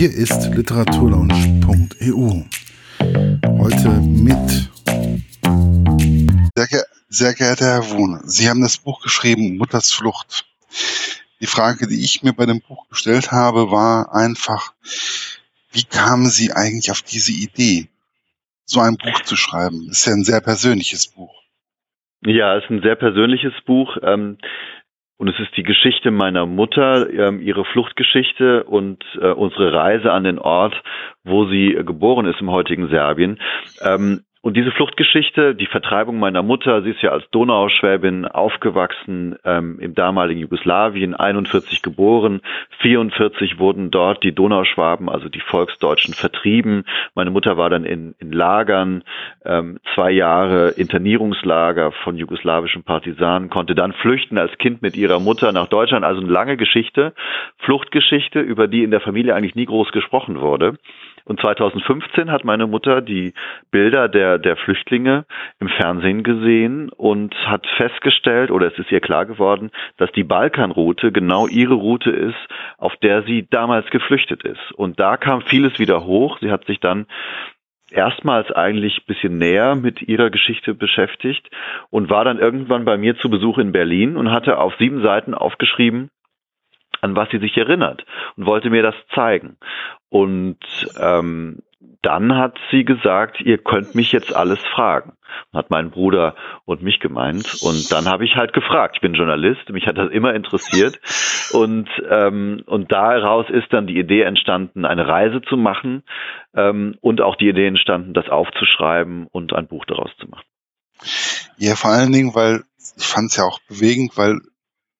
Hier ist literaturlaunch.eu. Heute mit. Sehr, ge sehr geehrter Herr Wohne, Sie haben das Buch geschrieben, Mutters Flucht. Die Frage, die ich mir bei dem Buch gestellt habe, war einfach, wie kamen Sie eigentlich auf diese Idee, so ein Buch zu schreiben? Das ist ja ein sehr persönliches Buch. Ja, es ist ein sehr persönliches Buch. Ähm, und es ist die Geschichte meiner Mutter, ähm, ihre Fluchtgeschichte und äh, unsere Reise an den Ort, wo sie geboren ist im heutigen Serbien. Und diese Fluchtgeschichte, die Vertreibung meiner Mutter, sie ist ja als Donauschwäbin aufgewachsen ähm, im damaligen Jugoslawien, 41 geboren, 44 wurden dort die Donauschwaben, also die Volksdeutschen, vertrieben. Meine Mutter war dann in, in Lagern, ähm, zwei Jahre Internierungslager von jugoslawischen Partisanen, konnte dann flüchten als Kind mit ihrer Mutter nach Deutschland. Also eine lange Geschichte, Fluchtgeschichte, über die in der Familie eigentlich nie groß gesprochen wurde. Und 2015 hat meine Mutter die Bilder der, der Flüchtlinge im Fernsehen gesehen und hat festgestellt, oder es ist ihr klar geworden, dass die Balkanroute genau ihre Route ist, auf der sie damals geflüchtet ist. Und da kam vieles wieder hoch. Sie hat sich dann erstmals eigentlich bisschen näher mit ihrer Geschichte beschäftigt und war dann irgendwann bei mir zu Besuch in Berlin und hatte auf sieben Seiten aufgeschrieben, an was sie sich erinnert und wollte mir das zeigen. Und ähm, dann hat sie gesagt, ihr könnt mich jetzt alles fragen. Hat mein Bruder und mich gemeint. Und dann habe ich halt gefragt. Ich bin Journalist, mich hat das immer interessiert. Und, ähm, und daraus ist dann die Idee entstanden, eine Reise zu machen ähm, und auch die Idee entstanden, das aufzuschreiben und ein Buch daraus zu machen. Ja, vor allen Dingen, weil ich fand es ja auch bewegend, weil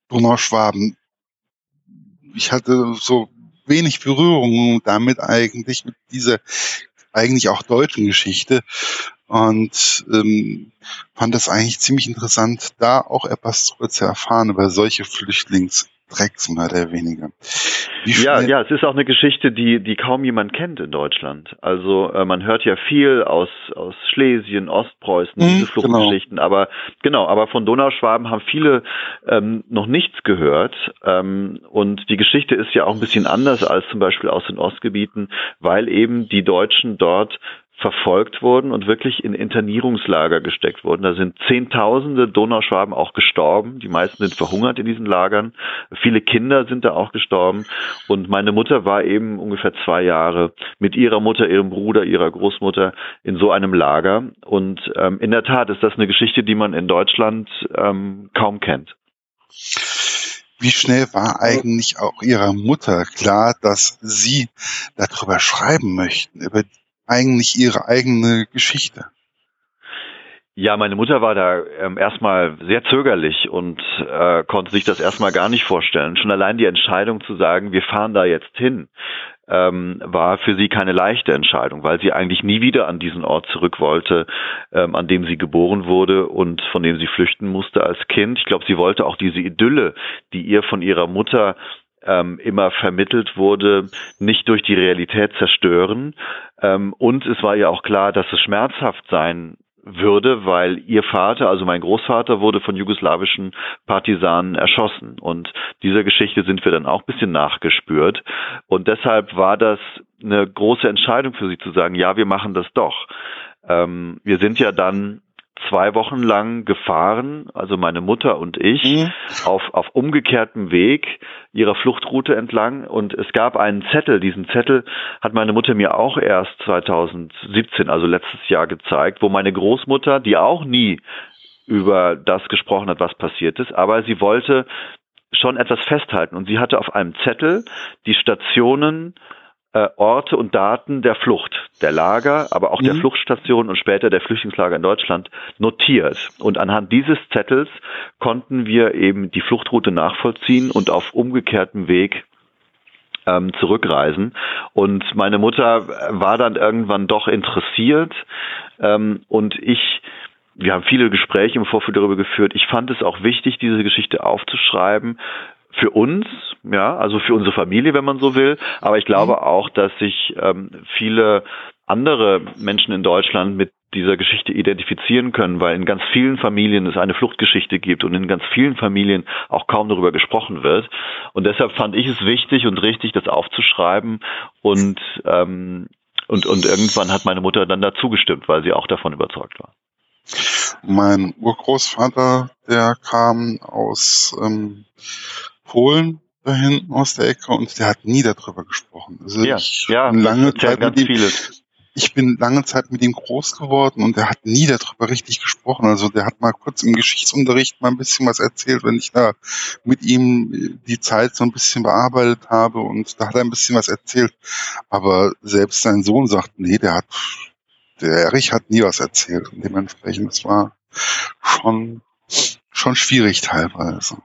Donauschwaben ich hatte so wenig Berührung damit eigentlich, mit dieser eigentlich auch deutschen Geschichte und ähm, fand das eigentlich ziemlich interessant, da auch etwas zu erfahren über solche Flüchtlings Drecks mehr oder weniger. Ja, ja, es ist auch eine Geschichte, die, die kaum jemand kennt in Deutschland. Also äh, man hört ja viel aus, aus Schlesien, Ostpreußen, mhm, diese Fluchtgeschichten, genau. aber genau, aber von Donauschwaben haben viele ähm, noch nichts gehört. Ähm, und die Geschichte ist ja auch ein bisschen anders als zum Beispiel aus den Ostgebieten, weil eben die Deutschen dort verfolgt wurden und wirklich in Internierungslager gesteckt wurden. Da sind Zehntausende Donauschwaben auch gestorben. Die meisten sind verhungert in diesen Lagern. Viele Kinder sind da auch gestorben. Und meine Mutter war eben ungefähr zwei Jahre mit ihrer Mutter, ihrem Bruder, ihrer Großmutter in so einem Lager. Und ähm, in der Tat ist das eine Geschichte, die man in Deutschland ähm, kaum kennt. Wie schnell war eigentlich auch Ihrer Mutter klar, dass Sie darüber schreiben möchten, über eigentlich ihre eigene Geschichte? Ja, meine Mutter war da ähm, erstmal sehr zögerlich und äh, konnte sich das erstmal gar nicht vorstellen. Schon allein die Entscheidung zu sagen, wir fahren da jetzt hin, ähm, war für sie keine leichte Entscheidung, weil sie eigentlich nie wieder an diesen Ort zurück wollte, ähm, an dem sie geboren wurde und von dem sie flüchten musste als Kind. Ich glaube, sie wollte auch diese Idylle, die ihr von ihrer Mutter ähm, immer vermittelt wurde, nicht durch die Realität zerstören. Ähm, und es war ja auch klar, dass es schmerzhaft sein würde, weil ihr Vater, also mein Großvater, wurde von jugoslawischen Partisanen erschossen. Und dieser Geschichte sind wir dann auch ein bisschen nachgespürt. Und deshalb war das eine große Entscheidung für sie zu sagen, ja, wir machen das doch. Ähm, wir sind ja dann zwei Wochen lang gefahren, also meine Mutter und ich, mhm. auf, auf umgekehrtem Weg ihrer Fluchtroute entlang. Und es gab einen Zettel. Diesen Zettel hat meine Mutter mir auch erst 2017, also letztes Jahr gezeigt, wo meine Großmutter, die auch nie über das gesprochen hat, was passiert ist, aber sie wollte schon etwas festhalten. Und sie hatte auf einem Zettel die Stationen äh, Orte und Daten der Flucht, der Lager, aber auch mhm. der Fluchtstation und später der Flüchtlingslager in Deutschland notiert. Und anhand dieses Zettels konnten wir eben die Fluchtroute nachvollziehen und auf umgekehrtem Weg ähm, zurückreisen. Und meine Mutter war dann irgendwann doch interessiert ähm, und ich wir haben viele Gespräche im Vorfeld darüber geführt. Ich fand es auch wichtig, diese Geschichte aufzuschreiben, für uns, ja, also für unsere Familie, wenn man so will. Aber ich glaube mhm. auch, dass sich ähm, viele andere Menschen in Deutschland mit dieser Geschichte identifizieren können, weil in ganz vielen Familien es eine Fluchtgeschichte gibt und in ganz vielen Familien auch kaum darüber gesprochen wird. Und deshalb fand ich es wichtig und richtig, das aufzuschreiben und ähm, und, und irgendwann hat meine Mutter dann dazu gestimmt, weil sie auch davon überzeugt war. Mein Urgroßvater, der kam aus ähm, Polen da hinten aus der Ecke und der hat nie darüber gesprochen. Also ja, ich ja, lange Zeit mit ihm, viele ich bin lange Zeit mit ihm groß geworden und er hat nie darüber richtig gesprochen. Also der hat mal kurz im Geschichtsunterricht mal ein bisschen was erzählt, wenn ich da mit ihm die Zeit so ein bisschen bearbeitet habe und da hat er ein bisschen was erzählt. Aber selbst sein Sohn sagt, nee, der hat, der Erich hat nie was erzählt. Und dementsprechend, es war schon, schon schwierig teilweise.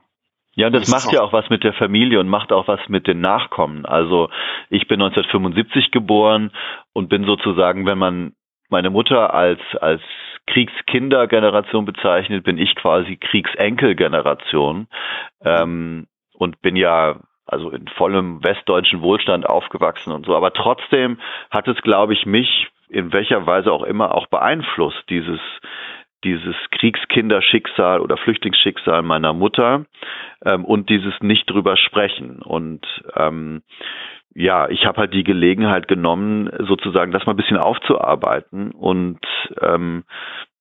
Ja, und das, das macht ja auch was mit der Familie und macht auch was mit den Nachkommen. Also ich bin 1975 geboren und bin sozusagen, wenn man meine Mutter als, als Kriegskindergeneration bezeichnet, bin ich quasi Kriegsenkelgeneration ähm, und bin ja also in vollem westdeutschen Wohlstand aufgewachsen und so. Aber trotzdem hat es, glaube ich, mich in welcher Weise auch immer auch beeinflusst, dieses dieses Kriegskinderschicksal oder Flüchtlingsschicksal meiner Mutter ähm, und dieses nicht drüber sprechen. Und ähm, ja, ich habe halt die Gelegenheit genommen, sozusagen das mal ein bisschen aufzuarbeiten und ähm,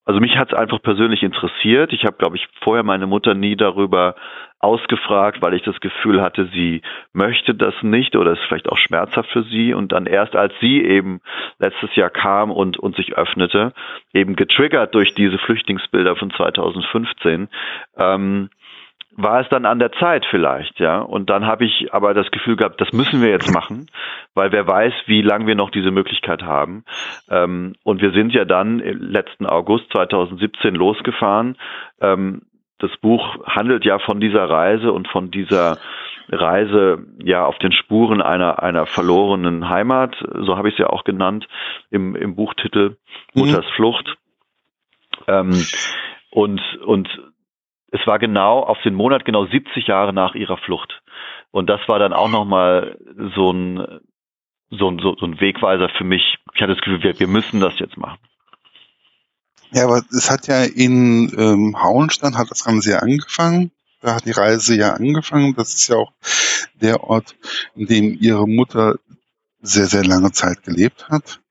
also mich hat es einfach persönlich interessiert. Ich habe, glaube ich, vorher meine Mutter nie darüber ausgefragt, weil ich das Gefühl hatte, sie möchte das nicht oder ist vielleicht auch schmerzhaft für sie. Und dann erst als sie eben letztes Jahr kam und, und sich öffnete, eben getriggert durch diese Flüchtlingsbilder von 2015, ähm, war es dann an der Zeit vielleicht, ja. Und dann habe ich aber das Gefühl gehabt, das müssen wir jetzt machen, weil wer weiß, wie lange wir noch diese Möglichkeit haben. Ähm, und wir sind ja dann letzten August 2017 losgefahren. Ähm, das Buch handelt ja von dieser Reise und von dieser Reise ja auf den Spuren einer einer verlorenen Heimat, so habe ich es ja auch genannt im im Buchtitel mhm. Mutters Flucht. Ähm, und und es war genau auf den Monat genau 70 Jahre nach ihrer Flucht. Und das war dann auch nochmal so ein, so, ein, so, so ein Wegweiser für mich. Ich hatte das Gefühl, wir, wir müssen das jetzt machen. Ja, aber es hat ja in ähm, Hauenstein hat das Ganze ja angefangen. Da hat die Reise ja angefangen. Das ist ja auch der Ort, in dem ihre Mutter sehr, sehr lange Zeit gelebt hat.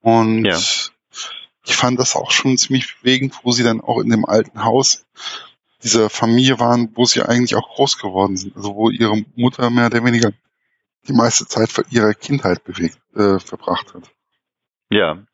Und ja. ich fand das auch schon ziemlich bewegend, wo sie dann auch in dem alten Haus dieser Familie waren, wo sie eigentlich auch groß geworden sind. Also wo ihre Mutter mehr oder weniger die meiste Zeit ihrer Kindheit bewegt, äh, verbracht hat. Ja.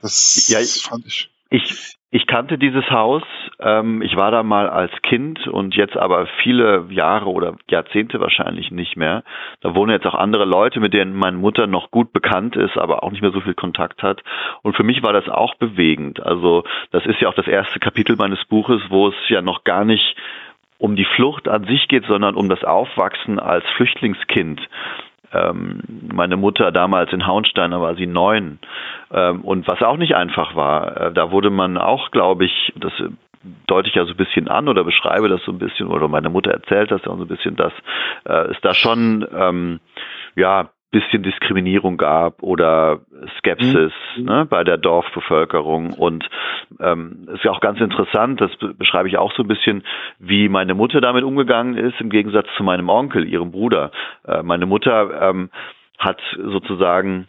Das ja, fand ich. Ich, ich kannte dieses Haus. Ähm, ich war da mal als Kind und jetzt aber viele Jahre oder Jahrzehnte wahrscheinlich nicht mehr. Da wohnen jetzt auch andere Leute, mit denen meine Mutter noch gut bekannt ist, aber auch nicht mehr so viel Kontakt hat. Und für mich war das auch bewegend. Also das ist ja auch das erste Kapitel meines Buches, wo es ja noch gar nicht um die Flucht an sich geht, sondern um das Aufwachsen als Flüchtlingskind ähm, meine Mutter damals in Hauenstein, da war sie neun. Ähm, und was auch nicht einfach war, äh, da wurde man auch, glaube ich, das deute ich ja so ein bisschen an oder beschreibe das so ein bisschen, oder meine Mutter erzählt das ja so ein bisschen, dass äh, es da schon ähm, ja bisschen Diskriminierung gab oder Skepsis mhm. ne, bei der Dorfbevölkerung. Und ähm, ist ja auch ganz interessant, das beschreibe ich auch so ein bisschen, wie meine Mutter damit umgegangen ist, im Gegensatz zu meinem Onkel, ihrem Bruder. Äh, meine Mutter ähm, hat sozusagen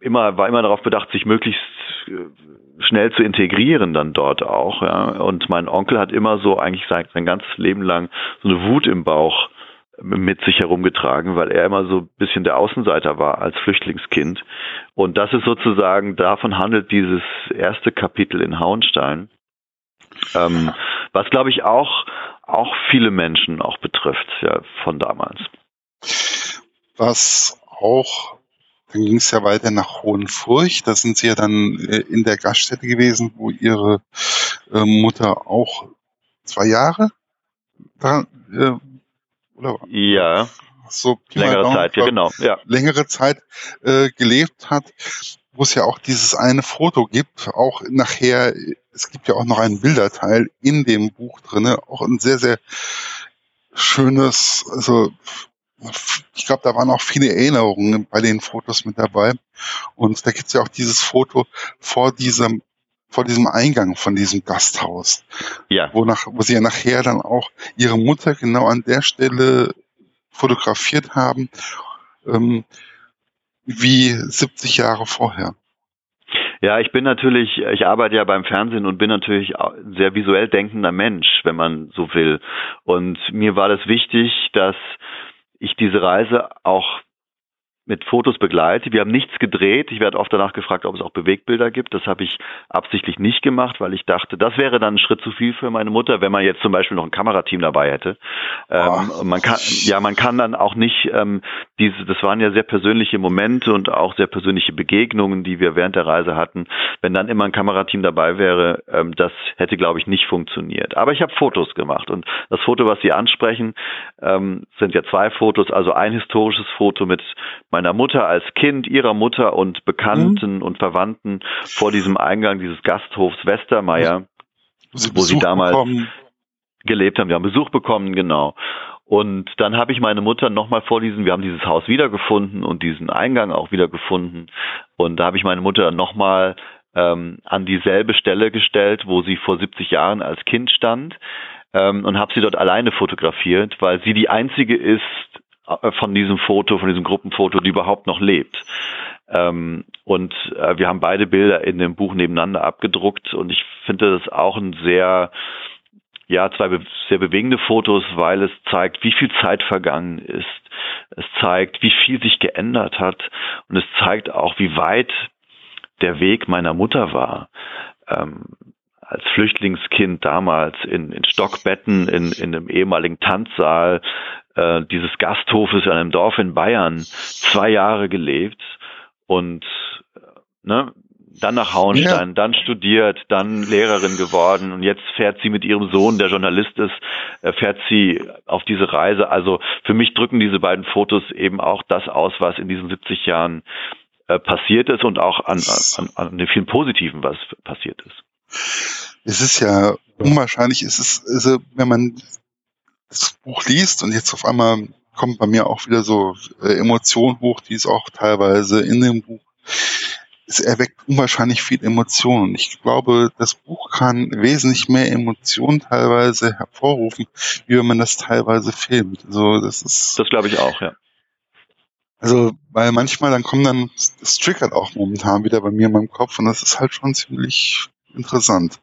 immer, war immer darauf bedacht, sich möglichst äh, schnell zu integrieren dann dort auch. Ja. Und mein Onkel hat immer so eigentlich sein, sein ganzes Leben lang so eine Wut im Bauch mit sich herumgetragen, weil er immer so ein bisschen der Außenseiter war als Flüchtlingskind. Und das ist sozusagen, davon handelt dieses erste Kapitel in Hauenstein, ähm, was glaube ich auch, auch viele Menschen auch betrifft, ja, von damals. Was auch, dann ging es ja weiter nach Hohenfurch, da sind sie ja dann äh, in der Gaststätte gewesen, wo ihre äh, Mutter auch zwei Jahre da, äh, oder ja. So längere Daumen, Zeit, ja, genau, ja. Längere Zeit äh, gelebt hat, wo es ja auch dieses eine Foto gibt, auch nachher, es gibt ja auch noch einen Bilderteil in dem Buch drinne, auch ein sehr, sehr schönes, also ich glaube, da waren auch viele Erinnerungen bei den Fotos mit dabei. Und da gibt's ja auch dieses Foto vor diesem vor diesem Eingang von diesem Gasthaus. Ja. Wo, nach, wo sie ja nachher dann auch ihre Mutter genau an der Stelle fotografiert haben, ähm, wie 70 Jahre vorher. Ja, ich bin natürlich, ich arbeite ja beim Fernsehen und bin natürlich ein sehr visuell denkender Mensch, wenn man so will. Und mir war das wichtig, dass ich diese Reise auch mit Fotos begleite. Wir haben nichts gedreht. Ich werde oft danach gefragt, ob es auch Bewegbilder gibt. Das habe ich absichtlich nicht gemacht, weil ich dachte, das wäre dann ein Schritt zu viel für meine Mutter, wenn man jetzt zum Beispiel noch ein Kamerateam dabei hätte. Ähm, man kann, ja, man kann dann auch nicht ähm, diese, das waren ja sehr persönliche Momente und auch sehr persönliche Begegnungen, die wir während der Reise hatten. Wenn dann immer ein Kamerateam dabei wäre, ähm, das hätte, glaube ich, nicht funktioniert. Aber ich habe Fotos gemacht und das Foto, was Sie ansprechen, ähm, sind ja zwei Fotos. Also ein historisches Foto mit meiner Mutter als Kind, ihrer Mutter und Bekannten mhm. und Verwandten vor diesem Eingang dieses Gasthofs Westermeier, sie wo sie damals bekommen. gelebt haben. Wir haben Besuch bekommen, genau. Und dann habe ich meine Mutter nochmal vor diesem, wir haben dieses Haus wiedergefunden und diesen Eingang auch wiedergefunden. Und da habe ich meine Mutter nochmal ähm, an dieselbe Stelle gestellt, wo sie vor 70 Jahren als Kind stand ähm, und habe sie dort alleine fotografiert, weil sie die einzige ist von diesem Foto, von diesem Gruppenfoto, die überhaupt noch lebt. Ähm, und äh, wir haben beide Bilder in dem Buch nebeneinander abgedruckt und ich finde das auch ein sehr, ja, zwei be sehr bewegende Fotos, weil es zeigt, wie viel Zeit vergangen ist. Es zeigt, wie viel sich geändert hat und es zeigt auch, wie weit der Weg meiner Mutter war. Ähm, als Flüchtlingskind damals in, in Stockbetten in, in einem ehemaligen Tanzsaal äh, dieses Gasthofes in einem Dorf in Bayern zwei Jahre gelebt und äh, ne, dann nach Hauenstein, ja. dann studiert, dann Lehrerin geworden und jetzt fährt sie mit ihrem Sohn, der Journalist ist, äh, fährt sie auf diese Reise. Also für mich drücken diese beiden Fotos eben auch das aus, was in diesen 70 Jahren äh, passiert ist und auch an, an, an dem vielen Positiven, was passiert ist es ist ja unwahrscheinlich, es ist, also, wenn man das Buch liest und jetzt auf einmal kommt bei mir auch wieder so äh, Emotionen hoch, die ist auch teilweise in dem Buch. Es erweckt unwahrscheinlich viel Emotionen. Ich glaube, das Buch kann wesentlich mehr Emotionen teilweise hervorrufen, wie wenn man das teilweise filmt. Also das ist. Das glaube ich auch, ja. Also, weil manchmal dann kommen dann, das triggert auch momentan wieder bei mir in meinem Kopf und das ist halt schon ziemlich interessant.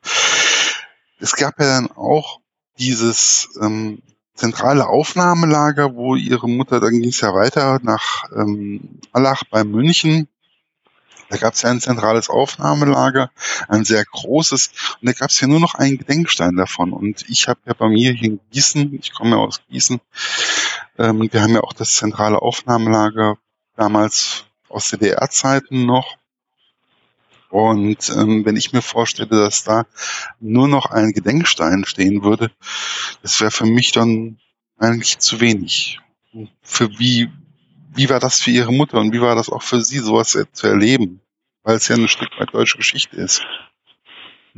Es gab ja dann auch dieses ähm, zentrale Aufnahmelager, wo ihre Mutter, dann ging es ja weiter nach ähm, Allach bei München. Da gab es ja ein zentrales Aufnahmelager, ein sehr großes, und da gab es ja nur noch einen Gedenkstein davon. Und ich habe ja bei mir hier in Gießen, ich komme ja aus Gießen, ähm, wir haben ja auch das zentrale Aufnahmelager damals aus DDR-Zeiten noch. Und ähm, wenn ich mir vorstelle, dass da nur noch ein Gedenkstein stehen würde, das wäre für mich dann eigentlich zu wenig. Für wie, wie war das für Ihre Mutter und wie war das auch für Sie, sowas zu erleben? Weil es ja ein Stück weit deutsche Geschichte ist.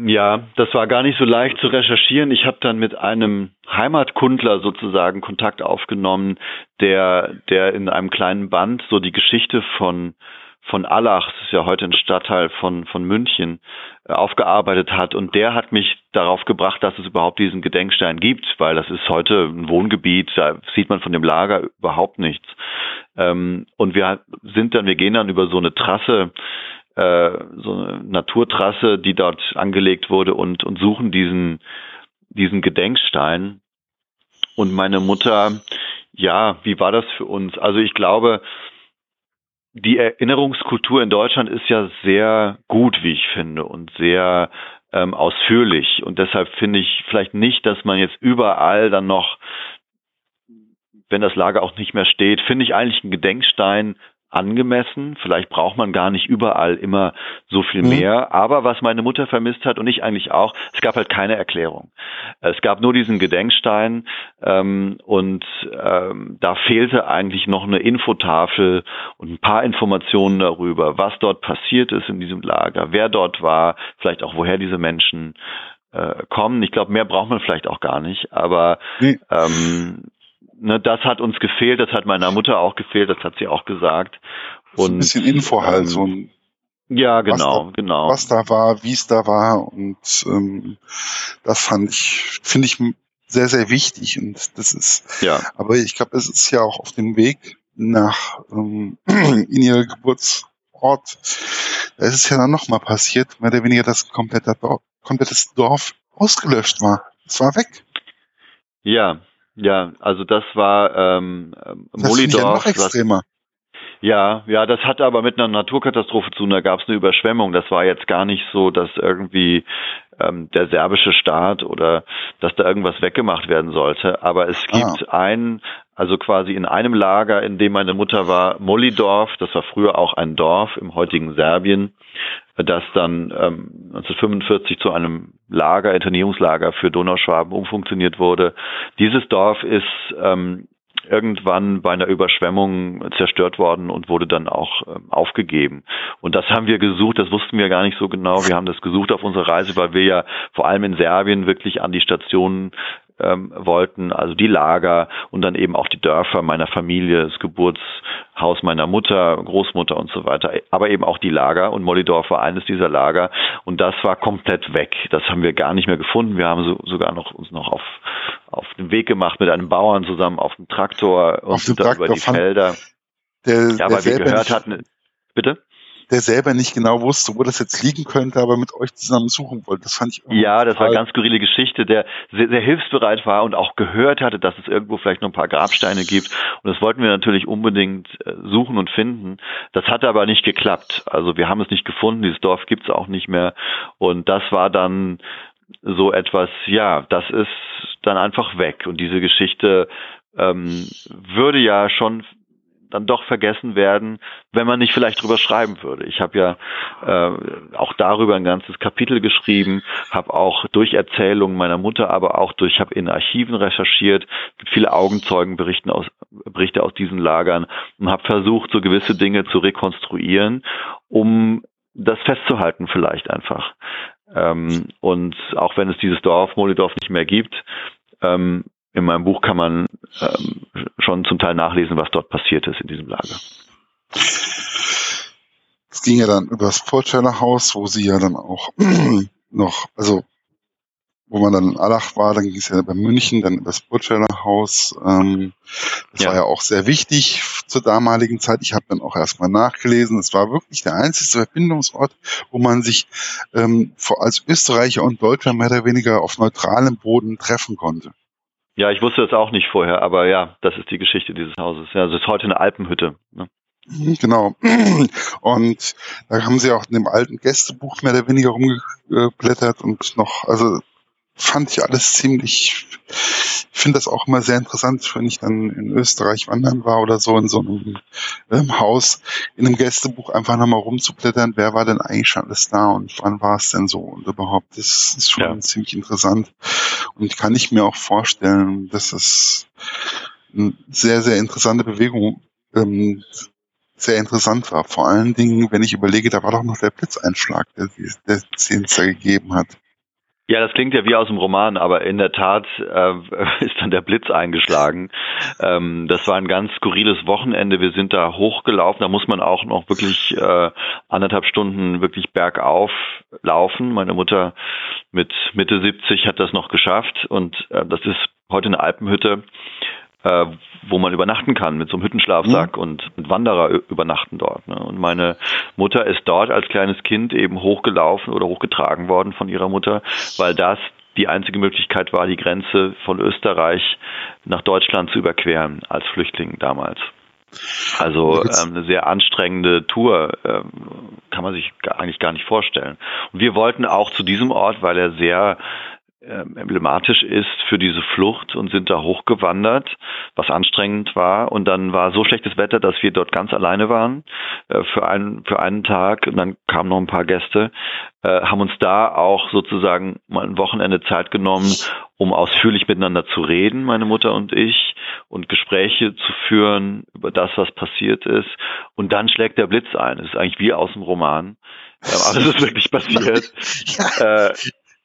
Ja, das war gar nicht so leicht zu recherchieren. Ich habe dann mit einem Heimatkundler sozusagen Kontakt aufgenommen, der, der in einem kleinen Band so die Geschichte von von Allach, das ist ja heute ein Stadtteil von, von München, äh, aufgearbeitet hat. Und der hat mich darauf gebracht, dass es überhaupt diesen Gedenkstein gibt, weil das ist heute ein Wohngebiet, da sieht man von dem Lager überhaupt nichts. Ähm, und wir sind dann, wir gehen dann über so eine Trasse, äh, so eine Naturtrasse, die dort angelegt wurde und, und suchen diesen, diesen Gedenkstein. Und meine Mutter, ja, wie war das für uns? Also ich glaube, die Erinnerungskultur in Deutschland ist ja sehr gut, wie ich finde, und sehr ähm, ausführlich. Und deshalb finde ich vielleicht nicht, dass man jetzt überall dann noch, wenn das Lager auch nicht mehr steht, finde ich eigentlich einen Gedenkstein angemessen. Vielleicht braucht man gar nicht überall immer so viel mhm. mehr. Aber was meine Mutter vermisst hat und ich eigentlich auch, es gab halt keine Erklärung. Es gab nur diesen Gedenkstein ähm, und ähm, da fehlte eigentlich noch eine Infotafel und ein paar Informationen darüber, was dort passiert ist in diesem Lager, wer dort war, vielleicht auch woher diese Menschen äh, kommen. Ich glaube, mehr braucht man vielleicht auch gar nicht. Aber nee. ähm, ne, das hat uns gefehlt, das hat meiner Mutter auch gefehlt, das hat sie auch gesagt. Und, ein bisschen Info halt, so ein ja, genau, da, genau. Was da war, wie es da war und ähm, das fand ich, finde ich sehr, sehr wichtig und das ist, ja. aber ich glaube, es ist ja auch auf dem Weg nach ähm, in ihr Geburtsort, da ist es ja dann nochmal passiert, mehr oder weniger das komplette komplettes Dorf ausgelöscht war. Es war weg. Ja, ja, also das war ähm, das Molidorf. Ja noch extremer. Ja, ja, das hatte aber mit einer Naturkatastrophe zu tun. Da gab es eine Überschwemmung. Das war jetzt gar nicht so, dass irgendwie ähm, der serbische Staat oder dass da irgendwas weggemacht werden sollte. Aber es gibt ah. ein, also quasi in einem Lager, in dem meine Mutter war, Molidorf. Das war früher auch ein Dorf im heutigen Serbien, das dann ähm, 1945 zu einem Lager, Internierungslager für Donauschwaben umfunktioniert wurde. Dieses Dorf ist ähm, irgendwann bei einer Überschwemmung zerstört worden und wurde dann auch ähm, aufgegeben. Und das haben wir gesucht, das wussten wir gar nicht so genau. Wir haben das gesucht auf unserer Reise, weil wir ja vor allem in Serbien wirklich an die Stationen ähm, wollten, also die Lager und dann eben auch die Dörfer meiner Familie, das Geburtshaus meiner Mutter, Großmutter und so weiter, aber eben auch die Lager und Mollidorf war eines dieser Lager und das war komplett weg. Das haben wir gar nicht mehr gefunden. Wir haben so, sogar noch uns noch auf auf den Weg gemacht mit einem Bauern zusammen auf dem Traktor und sind dann über die Felder. Der, ja, weil wir gehört hatten. Bitte? Der selber nicht genau wusste, wo das jetzt liegen könnte, aber mit euch zusammen suchen wollte. Das fand ich Ja, das war eine ganz skurrile Geschichte, der sehr, sehr hilfsbereit war und auch gehört hatte, dass es irgendwo vielleicht noch ein paar Grabsteine gibt. Und das wollten wir natürlich unbedingt äh, suchen und finden. Das hat aber nicht geklappt. Also wir haben es nicht gefunden, dieses Dorf gibt es auch nicht mehr. Und das war dann so etwas, ja, das ist dann einfach weg. Und diese Geschichte ähm, würde ja schon dann doch vergessen werden, wenn man nicht vielleicht drüber schreiben würde. Ich habe ja äh, auch darüber ein ganzes Kapitel geschrieben, habe auch durch Erzählungen meiner Mutter, aber auch durch, habe in Archiven recherchiert, gibt viele Augenzeugenberichte aus, Berichte aus diesen Lagern und habe versucht, so gewisse Dinge zu rekonstruieren, um das festzuhalten vielleicht einfach. Ähm, und auch wenn es dieses Dorf Molidorf nicht mehr gibt, ähm, in meinem Buch kann man ähm, schon zum Teil nachlesen, was dort passiert ist in diesem Lager. Es ging ja dann über das Vorstellerhaus, wo sie ja dann auch noch, also wo man dann in Allach war, dann ging es ja bei München, dann das Burtscheller Ähm, das ja. war ja auch sehr wichtig zur damaligen Zeit. Ich habe dann auch erstmal nachgelesen. Es war wirklich der einzige Verbindungsort, wo man sich ähm, als Österreicher und Deutscher mehr oder weniger auf neutralem Boden treffen konnte. Ja, ich wusste das auch nicht vorher, aber ja, das ist die Geschichte dieses Hauses. Ja, es ist heute eine Alpenhütte. Ne? Mhm, genau. Und da haben sie auch in dem alten Gästebuch mehr oder weniger rumgeblättert und noch, also fand ich alles ziemlich, ich finde das auch immer sehr interessant, wenn ich dann in Österreich wandern war oder so in so einem ähm, Haus, in einem Gästebuch einfach nochmal rumzublättern, wer war denn eigentlich schon alles da und wann war es denn so und überhaupt, das ist schon ja. ziemlich interessant und kann ich mir auch vorstellen, dass es eine sehr, sehr interessante Bewegung ähm, sehr interessant war. Vor allen Dingen, wenn ich überlege, da war doch noch der Blitzeinschlag, der, der es da gegeben hat. Ja, das klingt ja wie aus dem Roman, aber in der Tat äh, ist dann der Blitz eingeschlagen. Ähm, das war ein ganz skurriles Wochenende. Wir sind da hochgelaufen. Da muss man auch noch wirklich äh, anderthalb Stunden wirklich bergauf laufen. Meine Mutter mit Mitte 70 hat das noch geschafft und äh, das ist heute eine Alpenhütte äh, wo man übernachten kann mit so einem Hüttenschlafsack mhm. und, und Wanderer übernachten dort. Ne? Und meine Mutter ist dort als kleines Kind eben hochgelaufen oder hochgetragen worden von ihrer Mutter, weil das die einzige Möglichkeit war, die Grenze von Österreich nach Deutschland zu überqueren als Flüchtling damals. Also ähm, eine sehr anstrengende Tour ähm, kann man sich eigentlich gar nicht vorstellen. Und wir wollten auch zu diesem Ort, weil er sehr emblematisch ist für diese Flucht und sind da hochgewandert, was anstrengend war. Und dann war so schlechtes Wetter, dass wir dort ganz alleine waren äh, für, einen, für einen Tag. Und dann kamen noch ein paar Gäste, äh, haben uns da auch sozusagen mal ein Wochenende Zeit genommen, um ausführlich miteinander zu reden, meine Mutter und ich, und Gespräche zu führen über das, was passiert ist. Und dann schlägt der Blitz ein. Es ist eigentlich wie aus dem Roman. aber es ist wirklich passiert. ja. äh,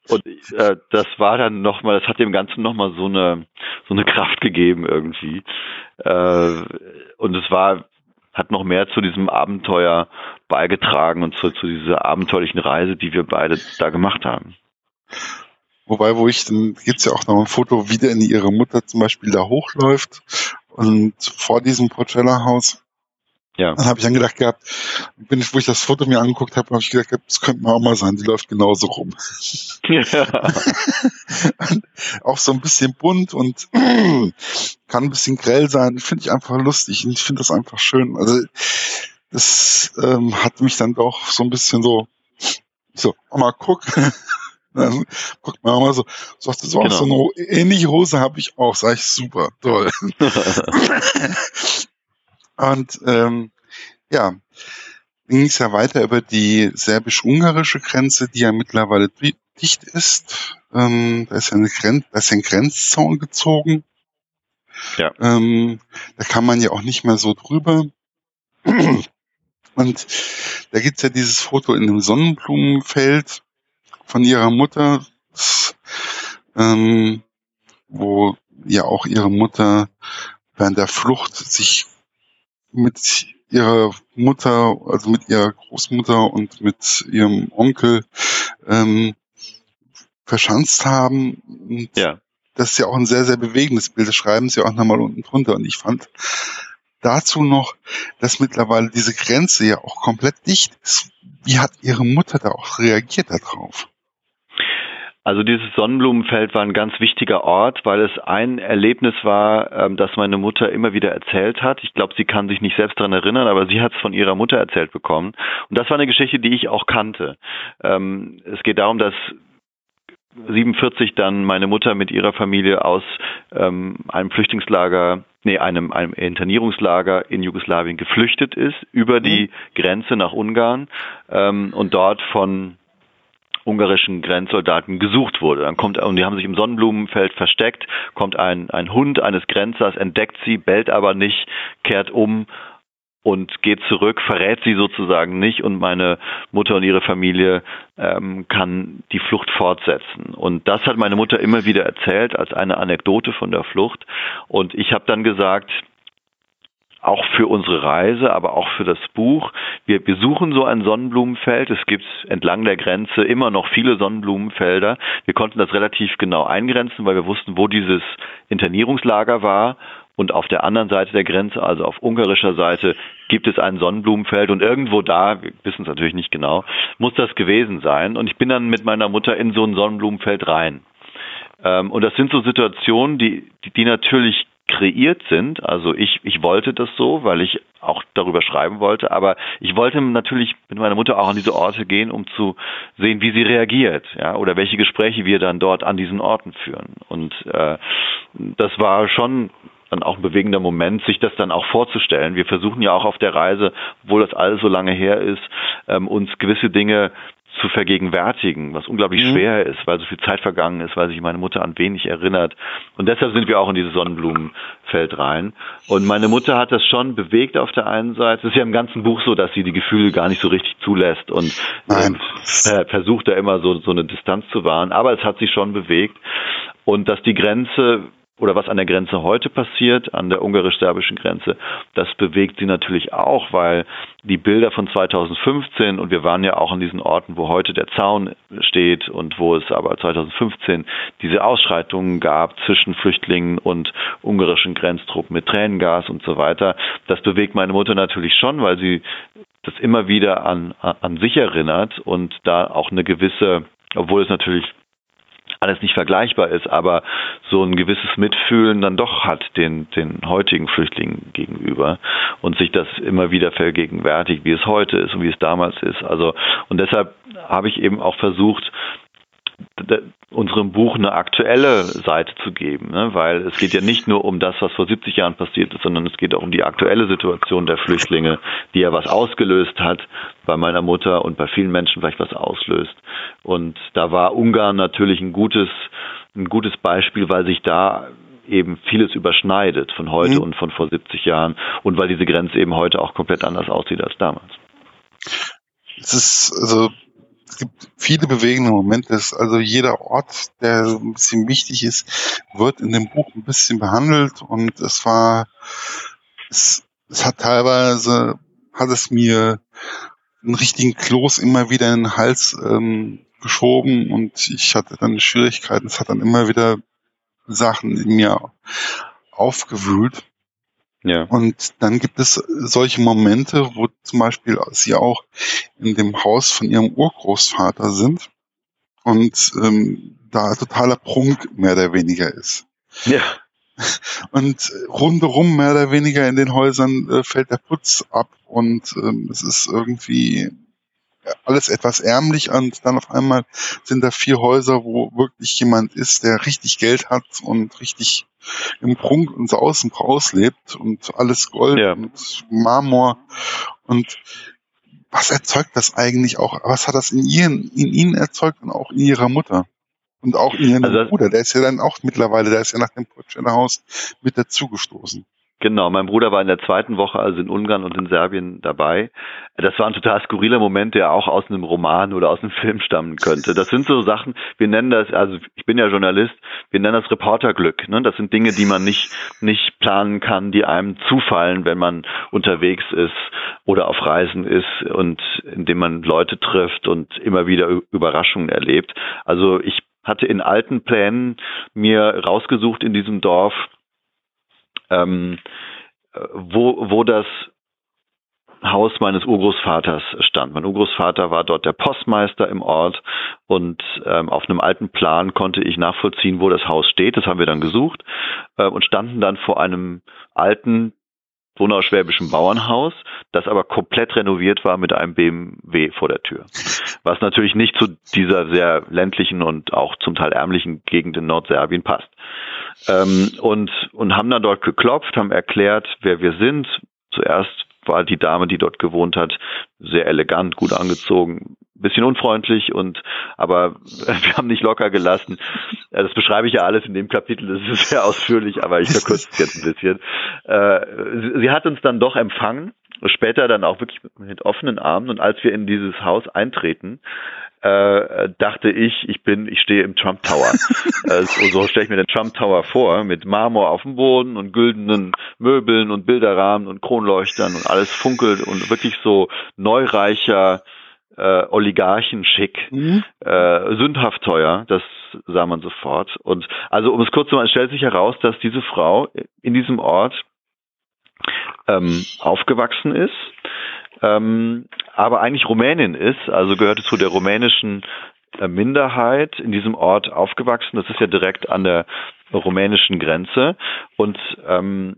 Und äh, das war dann nochmal, das hat dem Ganzen nochmal so eine so eine Kraft gegeben irgendwie. Äh, und es war hat noch mehr zu diesem Abenteuer beigetragen und zu, zu dieser abenteuerlichen Reise, die wir beide da gemacht haben. Wobei, wo ich, dann gibt's ja auch noch ein Foto, wie denn ihre Mutter zum Beispiel da hochläuft und vor diesem Porcella-Haus ja. Dann habe ich dann gedacht gehabt, bin ich, wo ich das Foto mir angeguckt habe, habe ich gedacht, das könnte mal auch mal sein, die läuft genauso rum. Ja. auch so ein bisschen bunt und kann ein bisschen grell sein. Finde ich einfach lustig und ich finde das einfach schön. Also das ähm, hat mich dann doch so ein bisschen so, so, mal guck. Dann guckt man auch mal so, sagst du so, genau. so eine ähnliche Hose habe ich auch, sag ich super, toll. Und ähm, ja, ging es ja weiter über die serbisch-ungarische Grenze, die ja mittlerweile dicht ist. Ähm, da ist ja eine Grenz, da ist ein Grenzzaun gezogen. Ja. Ähm, da kann man ja auch nicht mehr so drüber. Und da gibt's ja dieses Foto in einem Sonnenblumenfeld von ihrer Mutter, ähm, wo ja auch ihre Mutter während der Flucht sich mit ihrer Mutter, also mit ihrer Großmutter und mit ihrem Onkel ähm, verschanzt haben. Und ja. Das ist ja auch ein sehr, sehr bewegendes Bild. Das schreiben sie auch nochmal unten drunter. Und ich fand dazu noch, dass mittlerweile diese Grenze ja auch komplett dicht ist. Wie hat ihre Mutter da auch reagiert darauf? Also dieses Sonnenblumenfeld war ein ganz wichtiger Ort, weil es ein Erlebnis war, ähm, das meine Mutter immer wieder erzählt hat. Ich glaube, sie kann sich nicht selbst daran erinnern, aber sie hat es von ihrer Mutter erzählt bekommen. Und das war eine Geschichte, die ich auch kannte. Ähm, es geht darum, dass 47 dann meine Mutter mit ihrer Familie aus ähm, einem Flüchtlingslager, nee, einem, einem Internierungslager in Jugoslawien geflüchtet ist, über die mhm. Grenze nach Ungarn ähm, und dort von ungarischen Grenzsoldaten gesucht wurde. Dann kommt, und die haben sich im Sonnenblumenfeld versteckt, kommt ein, ein Hund eines Grenzers, entdeckt sie, bellt aber nicht, kehrt um und geht zurück, verrät sie sozusagen nicht und meine Mutter und ihre Familie ähm, kann die Flucht fortsetzen. Und das hat meine Mutter immer wieder erzählt als eine Anekdote von der Flucht. Und ich habe dann gesagt, auch für unsere Reise, aber auch für das Buch. Wir besuchen so ein Sonnenblumenfeld. Es gibt entlang der Grenze immer noch viele Sonnenblumenfelder. Wir konnten das relativ genau eingrenzen, weil wir wussten, wo dieses Internierungslager war. Und auf der anderen Seite der Grenze, also auf ungarischer Seite, gibt es ein Sonnenblumenfeld und irgendwo da, wir wissen es natürlich nicht genau, muss das gewesen sein. Und ich bin dann mit meiner Mutter in so ein Sonnenblumenfeld rein. Ähm, und das sind so Situationen, die, die natürlich kreiert sind. Also ich, ich wollte das so, weil ich auch darüber schreiben wollte, aber ich wollte natürlich mit meiner Mutter auch an diese Orte gehen, um zu sehen, wie sie reagiert, ja, oder welche Gespräche wir dann dort an diesen Orten führen. Und äh, das war schon dann auch ein bewegender Moment, sich das dann auch vorzustellen. Wir versuchen ja auch auf der Reise, obwohl das alles so lange her ist, ähm, uns gewisse Dinge zu vergegenwärtigen, was unglaublich mhm. schwer ist, weil so viel Zeit vergangen ist, weil sich meine Mutter an wenig erinnert. Und deshalb sind wir auch in dieses Sonnenblumenfeld rein. Und meine Mutter hat das schon bewegt auf der einen Seite. Es ist ja im ganzen Buch so, dass sie die Gefühle gar nicht so richtig zulässt und äh, versucht da immer so, so eine Distanz zu wahren. Aber es hat sie schon bewegt. Und dass die Grenze oder was an der Grenze heute passiert, an der ungarisch-serbischen Grenze, das bewegt sie natürlich auch, weil die Bilder von 2015 und wir waren ja auch an diesen Orten, wo heute der Zaun steht und wo es aber 2015 diese Ausschreitungen gab zwischen Flüchtlingen und ungarischen Grenztruppen mit Tränengas und so weiter. Das bewegt meine Mutter natürlich schon, weil sie das immer wieder an, an sich erinnert und da auch eine gewisse, obwohl es natürlich alles nicht vergleichbar ist, aber so ein gewisses Mitfühlen dann doch hat den, den heutigen Flüchtlingen gegenüber und sich das immer wieder vergegenwärtigt, wie es heute ist und wie es damals ist. Also, und deshalb habe ich eben auch versucht, unserem Buch eine aktuelle Seite zu geben, ne? weil es geht ja nicht nur um das, was vor 70 Jahren passiert ist, sondern es geht auch um die aktuelle Situation der Flüchtlinge, die ja was ausgelöst hat, bei meiner Mutter und bei vielen Menschen vielleicht was auslöst. Und da war Ungarn natürlich ein gutes, ein gutes Beispiel, weil sich da eben vieles überschneidet von heute mhm. und von vor 70 Jahren und weil diese Grenze eben heute auch komplett anders aussieht als damals. Es ist, also es gibt viele bewegende Momente. Also jeder Ort, der ein bisschen wichtig ist, wird in dem Buch ein bisschen behandelt und es war, es, es hat teilweise, hat es mir einen richtigen Kloß immer wieder in den Hals ähm, geschoben und ich hatte dann Schwierigkeiten. Es hat dann immer wieder Sachen in mir aufgewühlt. Ja. Und dann gibt es solche Momente, wo zum Beispiel sie auch in dem Haus von ihrem Urgroßvater sind und ähm, da totaler Prunk mehr oder weniger ist. Ja. Und rundherum mehr oder weniger in den Häusern äh, fällt der Putz ab und ähm, es ist irgendwie alles etwas ärmlich und dann auf einmal sind da vier Häuser, wo wirklich jemand ist, der richtig Geld hat und richtig im Prunk und Saus und Braus lebt und alles Gold ja. und Marmor und was erzeugt das eigentlich auch? Was hat das in ihnen, in ihnen erzeugt und auch in ihrer Mutter? Und auch in ihrem also, Bruder, der ist ja dann auch mittlerweile, der ist ja nach dem Putsch Haus mit dazugestoßen. Genau, mein Bruder war in der zweiten Woche also in Ungarn und in Serbien dabei. Das war ein total skurriler Moment, der auch aus einem Roman oder aus einem Film stammen könnte. Das sind so Sachen, wir nennen das, also ich bin ja Journalist, wir nennen das Reporterglück. Ne? Das sind Dinge, die man nicht, nicht planen kann, die einem zufallen, wenn man unterwegs ist oder auf Reisen ist und indem man Leute trifft und immer wieder Überraschungen erlebt. Also ich hatte in alten Plänen mir rausgesucht in diesem Dorf, ähm, wo, wo das Haus meines Urgroßvaters stand. Mein Urgroßvater war dort der Postmeister im Ort und ähm, auf einem alten Plan konnte ich nachvollziehen, wo das Haus steht. Das haben wir dann gesucht äh, und standen dann vor einem alten donauschwäbischen Bauernhaus, das aber komplett renoviert war mit einem BMW vor der Tür. Was natürlich nicht zu dieser sehr ländlichen und auch zum Teil ärmlichen Gegend in Nordserbien passt. Ähm, und, und haben dann dort geklopft, haben erklärt, wer wir sind. Zuerst war die Dame, die dort gewohnt hat, sehr elegant, gut angezogen, bisschen unfreundlich und aber wir haben nicht locker gelassen. Das beschreibe ich ja alles in dem Kapitel, das ist sehr ausführlich, aber ich verkürze es jetzt ein bisschen. Äh, sie hat uns dann doch empfangen, später dann auch wirklich mit offenen Armen und als wir in dieses Haus eintreten, äh, dachte ich, ich bin, ich stehe im Trump Tower. äh, so, so stelle ich mir den Trump Tower vor, mit Marmor auf dem Boden und güldenen Möbeln und Bilderrahmen und Kronleuchtern und alles funkelt und wirklich so neureicher äh, Oligarchen-schick, mhm. äh, sündhaft teuer, das sah man sofort. Und also um es kurz zu machen, es stellt sich heraus, dass diese Frau in diesem Ort ähm, aufgewachsen ist, ähm, aber eigentlich Rumänin ist, also gehörte zu der rumänischen äh, Minderheit in diesem Ort aufgewachsen. Das ist ja direkt an der rumänischen Grenze und ähm,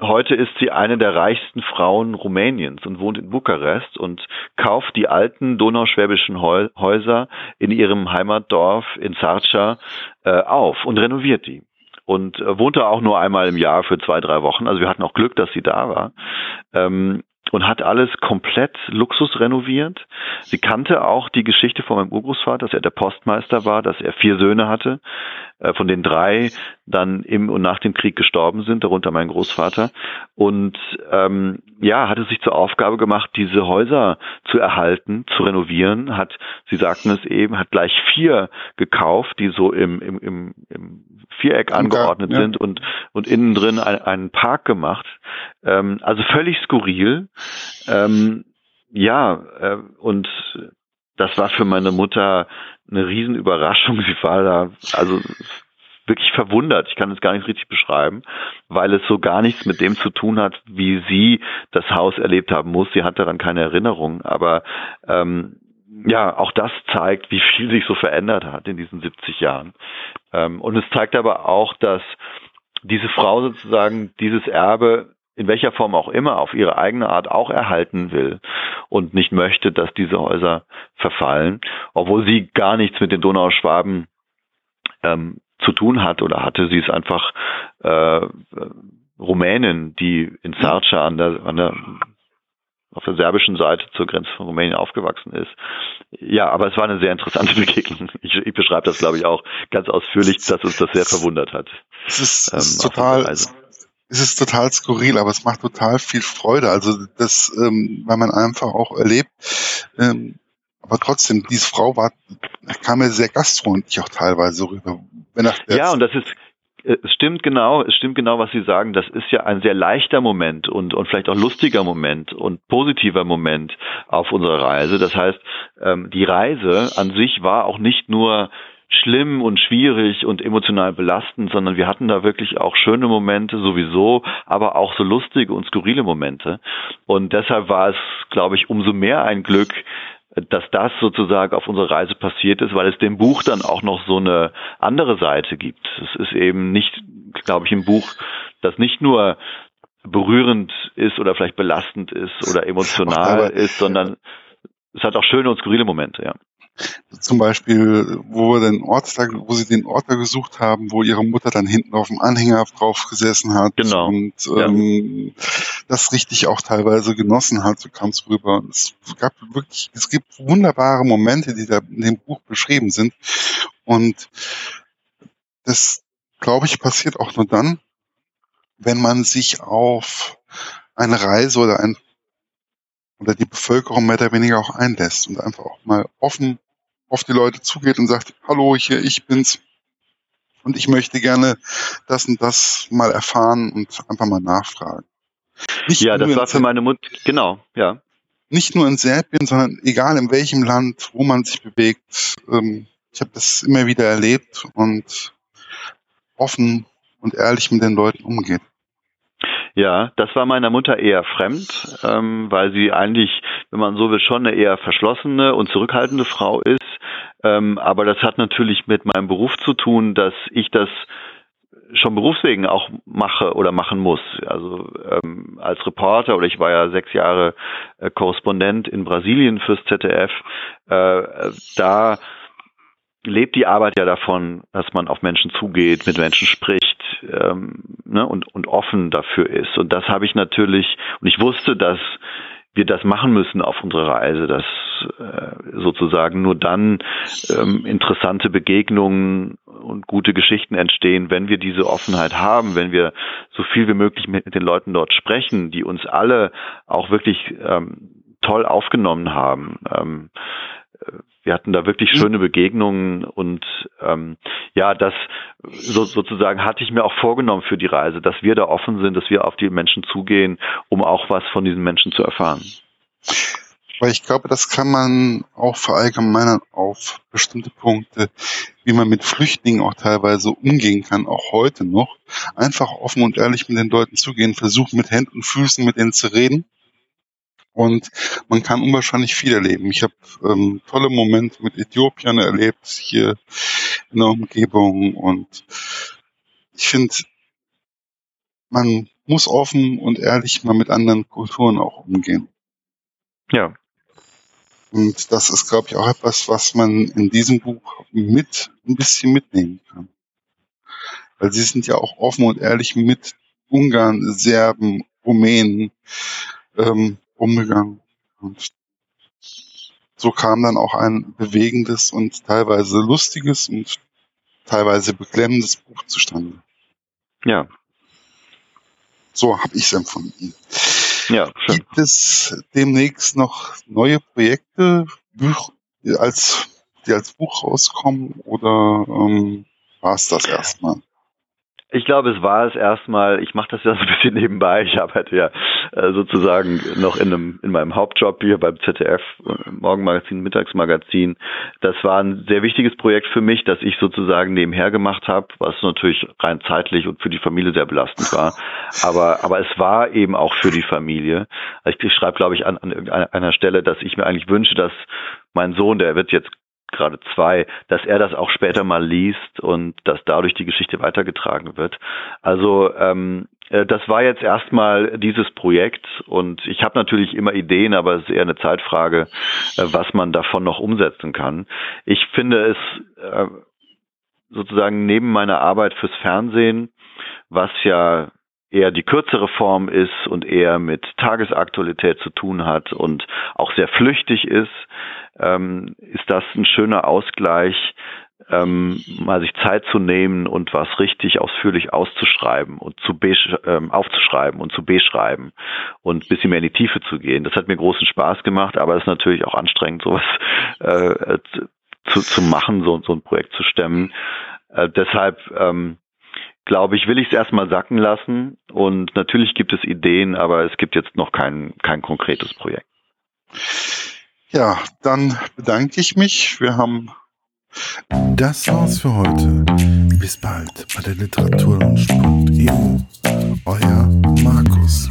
Heute ist sie eine der reichsten Frauen Rumäniens und wohnt in Bukarest und kauft die alten donauschwäbischen Häuser in ihrem Heimatdorf in Zarcha äh, auf und renoviert die und äh, wohnte auch nur einmal im Jahr für zwei, drei Wochen. Also wir hatten auch Glück, dass sie da war. Ähm, und hat alles komplett Luxus renoviert. Sie kannte auch die Geschichte von meinem Urgroßvater, dass er der Postmeister war, dass er vier Söhne hatte, äh, von den drei dann im und nach dem Krieg gestorben sind, darunter mein Großvater. Und ähm, ja, hatte sich zur Aufgabe gemacht, diese Häuser zu erhalten, zu renovieren, hat, Sie sagten es eben, hat gleich vier gekauft, die so im, im, im, im Viereck angeordnet ja. sind und, und innen drin ein, einen Park gemacht. Ähm, also völlig skurril. Ähm, ja, äh, und das war für meine Mutter eine Riesenüberraschung. Sie war da, also wirklich verwundert. Ich kann es gar nicht richtig beschreiben, weil es so gar nichts mit dem zu tun hat, wie sie das Haus erlebt haben muss. Sie hat daran keine Erinnerung, aber ähm, ja, auch das zeigt, wie viel sich so verändert hat in diesen 70 Jahren. Ähm, und es zeigt aber auch, dass diese Frau sozusagen dieses Erbe in welcher Form auch immer auf ihre eigene Art auch erhalten will und nicht möchte, dass diese Häuser verfallen, obwohl sie gar nichts mit den Donauschwaben ähm, zu tun hat oder hatte. Sie ist einfach äh, Rumänin, die in Sarca an der, an der auf der serbischen Seite zur Grenze von Rumänien aufgewachsen ist. Ja, aber es war eine sehr interessante Begegnung. Ich, ich beschreibe das, glaube ich, auch ganz ausführlich, dass uns das sehr verwundert hat. Es ist, ähm, ist total, es ist total skurril, aber es macht total viel Freude. Also das, ähm, weil man einfach auch erlebt, ähm, aber trotzdem, diese Frau war, kam mir sehr gastfreundlich auch teilweise rüber. Ja, und das ist, äh, es stimmt genau, es stimmt genau, was Sie sagen. Das ist ja ein sehr leichter Moment und, und vielleicht auch lustiger Moment und positiver Moment auf unserer Reise. Das heißt, ähm, die Reise an sich war auch nicht nur schlimm und schwierig und emotional belastend, sondern wir hatten da wirklich auch schöne Momente sowieso, aber auch so lustige und skurrile Momente. Und deshalb war es, glaube ich, umso mehr ein Glück, dass das sozusagen auf unserer Reise passiert ist, weil es dem Buch dann auch noch so eine andere Seite gibt. Es ist eben nicht, glaube ich, ein Buch, das nicht nur berührend ist oder vielleicht belastend ist oder emotional ist, sondern es hat auch schöne und skurrile Momente, ja. Zum Beispiel, wo wir den Ort, wo sie den Ort da gesucht haben, wo ihre Mutter dann hinten auf dem Anhänger drauf gesessen hat genau. und ähm, ja. das richtig auch teilweise genossen hat, so kam es rüber. Es gab wirklich, es gibt wunderbare Momente, die da in dem Buch beschrieben sind. Und das, glaube ich, passiert auch nur dann, wenn man sich auf eine Reise oder ein oder die Bevölkerung mehr oder weniger auch einlässt und einfach auch mal offen auf die Leute zugeht und sagt, hallo, hier, ich bin's. Und ich möchte gerne das und das mal erfahren und einfach mal nachfragen. Nicht ja, das war für meine Mutter, genau, ja. Nicht nur in Serbien, sondern egal in welchem Land, wo man sich bewegt. Ähm, ich habe das immer wieder erlebt und offen und ehrlich mit den Leuten umgeht. Ja, das war meiner Mutter eher fremd, ähm, weil sie eigentlich, wenn man so will, schon eine eher verschlossene und zurückhaltende Frau ist. Ähm, aber das hat natürlich mit meinem Beruf zu tun, dass ich das schon berufswegen auch mache oder machen muss. Also ähm, als Reporter oder ich war ja sechs Jahre äh, Korrespondent in Brasilien fürs ZDF. Äh, da lebt die Arbeit ja davon, dass man auf Menschen zugeht, mit Menschen spricht ähm, ne, und, und offen dafür ist. Und das habe ich natürlich, und ich wusste, dass wir das machen müssen auf unserer Reise, dass sozusagen nur dann ähm, interessante Begegnungen und gute Geschichten entstehen, wenn wir diese Offenheit haben, wenn wir so viel wie möglich mit den Leuten dort sprechen, die uns alle auch wirklich ähm, toll aufgenommen haben. Ähm, wir hatten da wirklich mhm. schöne Begegnungen und ähm, ja, das so, sozusagen hatte ich mir auch vorgenommen für die Reise, dass wir da offen sind, dass wir auf die Menschen zugehen, um auch was von diesen Menschen zu erfahren. Weil ich glaube, das kann man auch verallgemeinern auf bestimmte Punkte, wie man mit Flüchtlingen auch teilweise umgehen kann, auch heute noch. Einfach offen und ehrlich mit den Leuten zugehen, versuchen mit Händen und Füßen mit denen zu reden und man kann unwahrscheinlich viel erleben. Ich habe ähm, tolle Momente mit Äthiopien erlebt hier in der Umgebung und ich finde, man muss offen und ehrlich mal mit anderen Kulturen auch umgehen. Ja. Und das ist, glaube ich, auch etwas, was man in diesem Buch mit ein bisschen mitnehmen kann. Weil sie sind ja auch offen und ehrlich mit Ungarn, Serben, Rumänen, ähm, umgegangen. Und so kam dann auch ein bewegendes und teilweise lustiges und teilweise beklemmendes Buch zustande. Ja. So habe ich es empfunden. Ja, schön. Gibt es demnächst noch neue Projekte, Buch, als, die als Buch rauskommen oder ähm, war es das erstmal? Ich glaube, es war es erstmal, ich mache das ja so ein bisschen nebenbei. Ich arbeite ja äh, sozusagen noch in, einem, in meinem Hauptjob hier beim ZDF, äh, Morgenmagazin, Mittagsmagazin. Das war ein sehr wichtiges Projekt für mich, das ich sozusagen nebenher gemacht habe, was natürlich rein zeitlich und für die Familie sehr belastend war. Aber, aber es war eben auch für die Familie. Ich, schreibe, glaube ich, an, an irgendeiner Stelle, dass ich mir eigentlich wünsche, dass mein Sohn, der wird jetzt gerade zwei, dass er das auch später mal liest und dass dadurch die Geschichte weitergetragen wird. Also ähm, äh, das war jetzt erstmal dieses Projekt und ich habe natürlich immer Ideen, aber es ist eher eine Zeitfrage, äh, was man davon noch umsetzen kann. Ich finde es äh, sozusagen neben meiner Arbeit fürs Fernsehen, was ja eher die kürzere Form ist und eher mit Tagesaktualität zu tun hat und auch sehr flüchtig ist, ähm, ist das ein schöner Ausgleich ähm, mal sich Zeit zu nehmen und was richtig ausführlich auszuschreiben und zu ähm, aufzuschreiben und zu beschreiben und ein bisschen mehr in die Tiefe zu gehen. Das hat mir großen Spaß gemacht, aber es ist natürlich auch anstrengend, sowas äh, zu, zu machen, so, so ein Projekt zu stemmen. Äh, deshalb ähm, glaube ich, will ich es erstmal sacken lassen und natürlich gibt es Ideen, aber es gibt jetzt noch kein, kein konkretes Projekt. Ja, dann bedanke ich mich. Wir haben das war's für heute. Bis bald bei der Literaturlaunch.eu. Euer Markus.